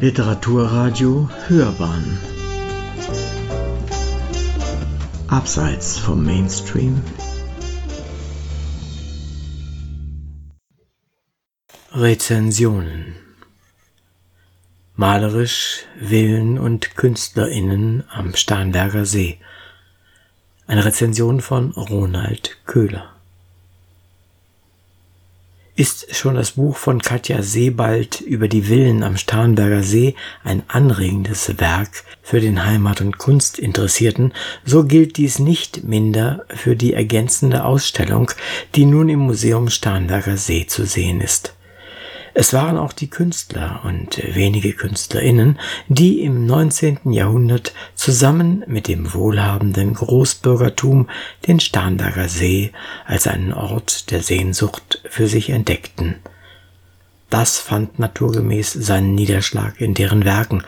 Literaturradio Hörbahn. Abseits vom Mainstream. Rezensionen. Malerisch Villen und KünstlerInnen am Starnberger See. Eine Rezension von Ronald Köhler ist schon das Buch von Katja Sebald über die Villen am Starnberger See ein anregendes Werk für den Heimat- und Kunstinteressierten, so gilt dies nicht minder für die ergänzende Ausstellung, die nun im Museum Starnberger See zu sehen ist. Es waren auch die Künstler und wenige Künstlerinnen, die im 19. Jahrhundert zusammen mit dem wohlhabenden Großbürgertum den Starnberger See als einen Ort der Sehnsucht für sich entdeckten. Das fand naturgemäß seinen Niederschlag in deren Werken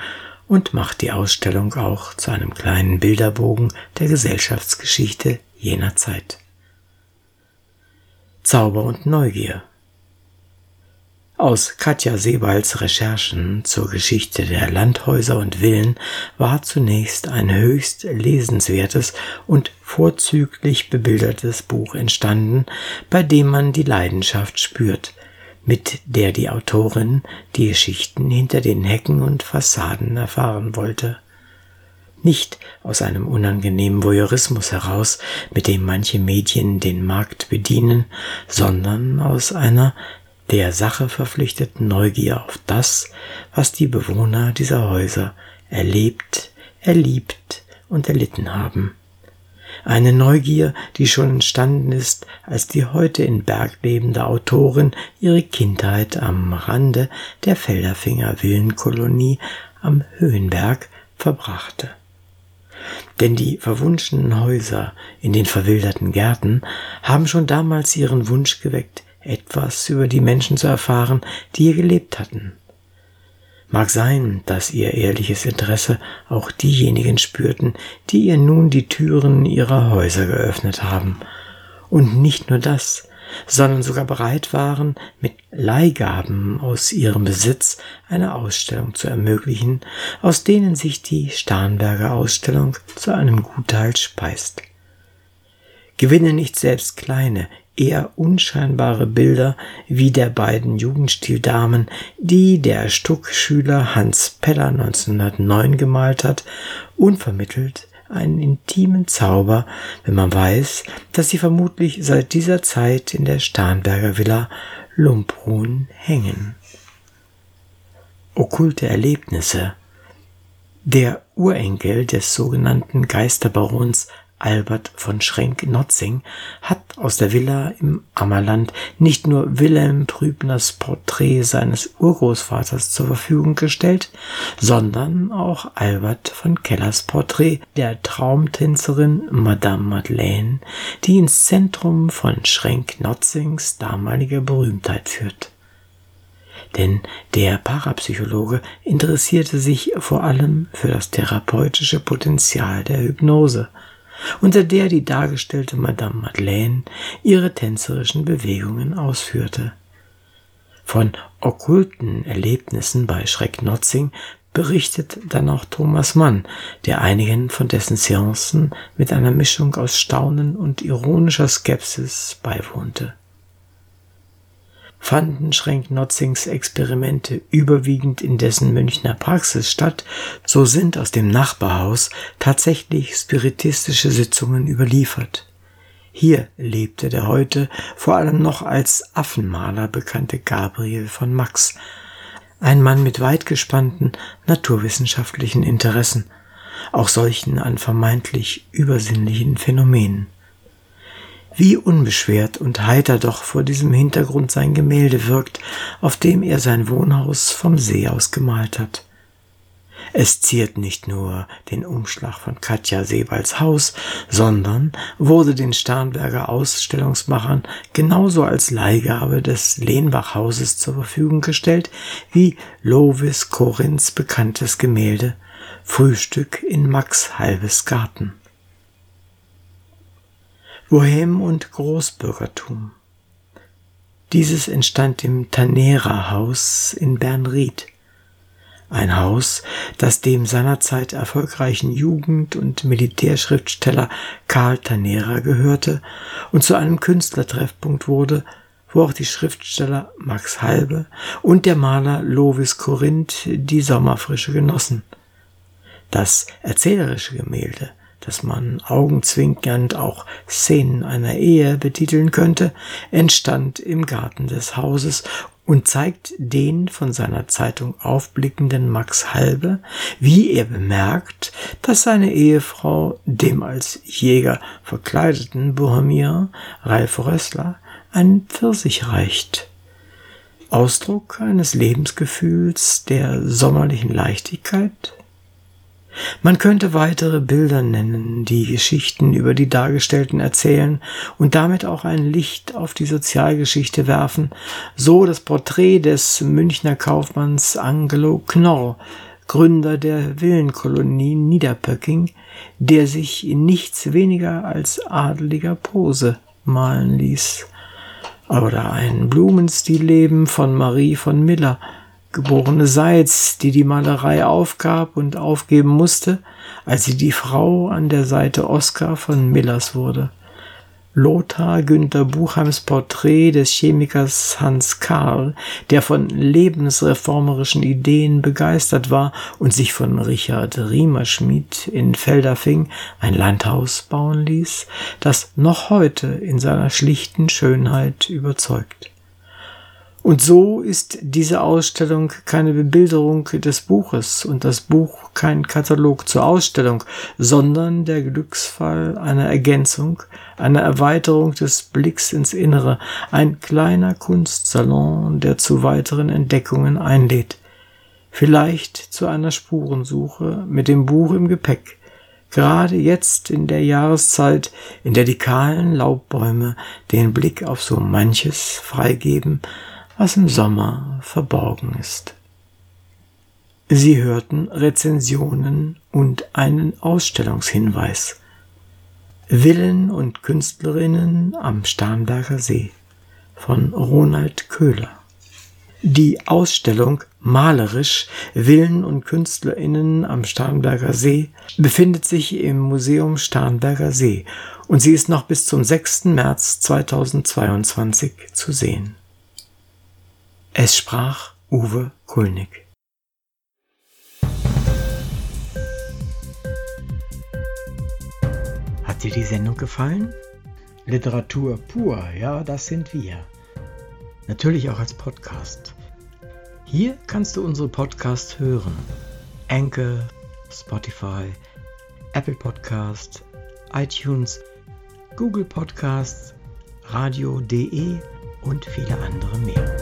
und macht die Ausstellung auch zu einem kleinen Bilderbogen der Gesellschaftsgeschichte jener Zeit. Zauber und Neugier aus Katja Sebalds Recherchen zur Geschichte der Landhäuser und Villen war zunächst ein höchst lesenswertes und vorzüglich bebildertes Buch entstanden, bei dem man die Leidenschaft spürt, mit der die Autorin die Geschichten hinter den Hecken und Fassaden erfahren wollte. Nicht aus einem unangenehmen Voyeurismus heraus, mit dem manche Medien den Markt bedienen, sondern aus einer der Sache verpflichteten Neugier auf das, was die Bewohner dieser Häuser erlebt, erliebt und erlitten haben. Eine Neugier, die schon entstanden ist, als die heute in Berg lebende Autorin ihre Kindheit am Rande der Felderfinger Villenkolonie am Höhenberg verbrachte. Denn die verwunschenen Häuser in den verwilderten Gärten haben schon damals ihren Wunsch geweckt, etwas über die Menschen zu erfahren, die hier gelebt hatten. Mag sein, dass ihr ehrliches Interesse auch diejenigen spürten, die ihr nun die Türen ihrer Häuser geöffnet haben. Und nicht nur das, sondern sogar bereit waren, mit Leihgaben aus ihrem Besitz eine Ausstellung zu ermöglichen, aus denen sich die Starnberger Ausstellung zu einem Gutteil speist. Gewinne nicht selbst kleine, eher unscheinbare Bilder wie der beiden Jugendstildamen, die der Stuckschüler Hans Peller 1909 gemalt hat, unvermittelt einen intimen Zauber, wenn man weiß, dass sie vermutlich seit dieser Zeit in der Starnberger Villa Lumbrun hängen. Okkulte Erlebnisse Der Urenkel des sogenannten Geisterbarons Albert von Schrenk-Notzing hat aus der Villa im Ammerland nicht nur Wilhelm Trübners Porträt seines Urgroßvaters zur Verfügung gestellt, sondern auch Albert von Kellers Porträt der Traumtänzerin Madame Madeleine, die ins Zentrum von Schrenk-Notzings damaliger Berühmtheit führt. Denn der Parapsychologe interessierte sich vor allem für das therapeutische Potenzial der Hypnose unter der die dargestellte Madame Madeleine ihre tänzerischen Bewegungen ausführte. Von okkulten Erlebnissen bei Schreck-Notzing berichtet dann auch Thomas Mann, der einigen von dessen Seancen mit einer Mischung aus Staunen und ironischer Skepsis beiwohnte fanden Schrenk-Notzings Experimente überwiegend in dessen Münchner Praxis statt, so sind aus dem Nachbarhaus tatsächlich spiritistische Sitzungen überliefert. Hier lebte der heute vor allem noch als Affenmaler bekannte Gabriel von Max, ein Mann mit weit gespannten naturwissenschaftlichen Interessen, auch solchen an vermeintlich übersinnlichen Phänomenen. Wie unbeschwert und heiter doch vor diesem Hintergrund sein Gemälde wirkt, auf dem er sein Wohnhaus vom See aus gemalt hat. Es ziert nicht nur den Umschlag von Katja Sebalds Haus, sondern wurde den Starnberger Ausstellungsmachern genauso als Leihgabe des Lehnbach-Hauses zur Verfügung gestellt wie Lovis Korinths bekanntes Gemälde Frühstück in Max Halbes Garten. Bohem und Großbürgertum. Dieses entstand im Tanera-Haus in Bernried. ein Haus, das dem seinerzeit erfolgreichen Jugend- und Militärschriftsteller Karl Tanera gehörte und zu einem Künstlertreffpunkt wurde, wo auch die Schriftsteller Max Halbe und der Maler Lovis Corinth die Sommerfrische genossen. Das erzählerische Gemälde, das man augenzwinkernd auch Szenen einer Ehe betiteln könnte, entstand im Garten des Hauses und zeigt den von seiner Zeitung aufblickenden Max Halbe, wie er bemerkt, dass seine Ehefrau dem als Jäger verkleideten Bohemier Ralf Rössler einen Pfirsich reicht. Ausdruck eines Lebensgefühls der sommerlichen Leichtigkeit, man könnte weitere Bilder nennen, die Geschichten über die Dargestellten erzählen und damit auch ein Licht auf die Sozialgeschichte werfen, so das Porträt des Münchner Kaufmanns Angelo Knorr, Gründer der Villenkolonie Niederpöcking, der sich in nichts weniger als adeliger Pose malen ließ. Oder ein Blumenstillleben von Marie von Miller – geborene Seitz, die die Malerei aufgab und aufgeben musste, als sie die Frau an der Seite Oskar von Millers wurde. Lothar Günther Buchheims Porträt des Chemikers Hans Karl, der von lebensreformerischen Ideen begeistert war und sich von Richard Riemerschmidt in Felderfing ein Landhaus bauen ließ, das noch heute in seiner schlichten Schönheit überzeugt. Und so ist diese Ausstellung keine Bebilderung des Buches und das Buch kein Katalog zur Ausstellung, sondern der Glücksfall einer Ergänzung, einer Erweiterung des Blicks ins Innere, ein kleiner Kunstsalon, der zu weiteren Entdeckungen einlädt. Vielleicht zu einer Spurensuche mit dem Buch im Gepäck, gerade jetzt in der Jahreszeit, in der die kahlen Laubbäume den Blick auf so manches freigeben, was im Sommer verborgen ist. Sie hörten Rezensionen und einen Ausstellungshinweis. Villen und Künstlerinnen am Starnberger See von Ronald Köhler. Die Ausstellung Malerisch Villen und Künstlerinnen am Starnberger See befindet sich im Museum Starnberger See und sie ist noch bis zum 6. März 2022 zu sehen. Es sprach Uwe Kulnig. Hat dir die Sendung gefallen? Literatur pur, ja, das sind wir. Natürlich auch als Podcast. Hier kannst du unsere Podcasts hören. Anchor, Spotify, Apple Podcast, iTunes, Google Podcasts, radio.de und viele andere mehr.